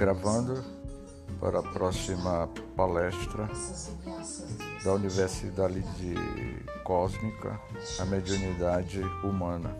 gravando para a próxima palestra da Universidade de Cósmica, a mediunidade humana.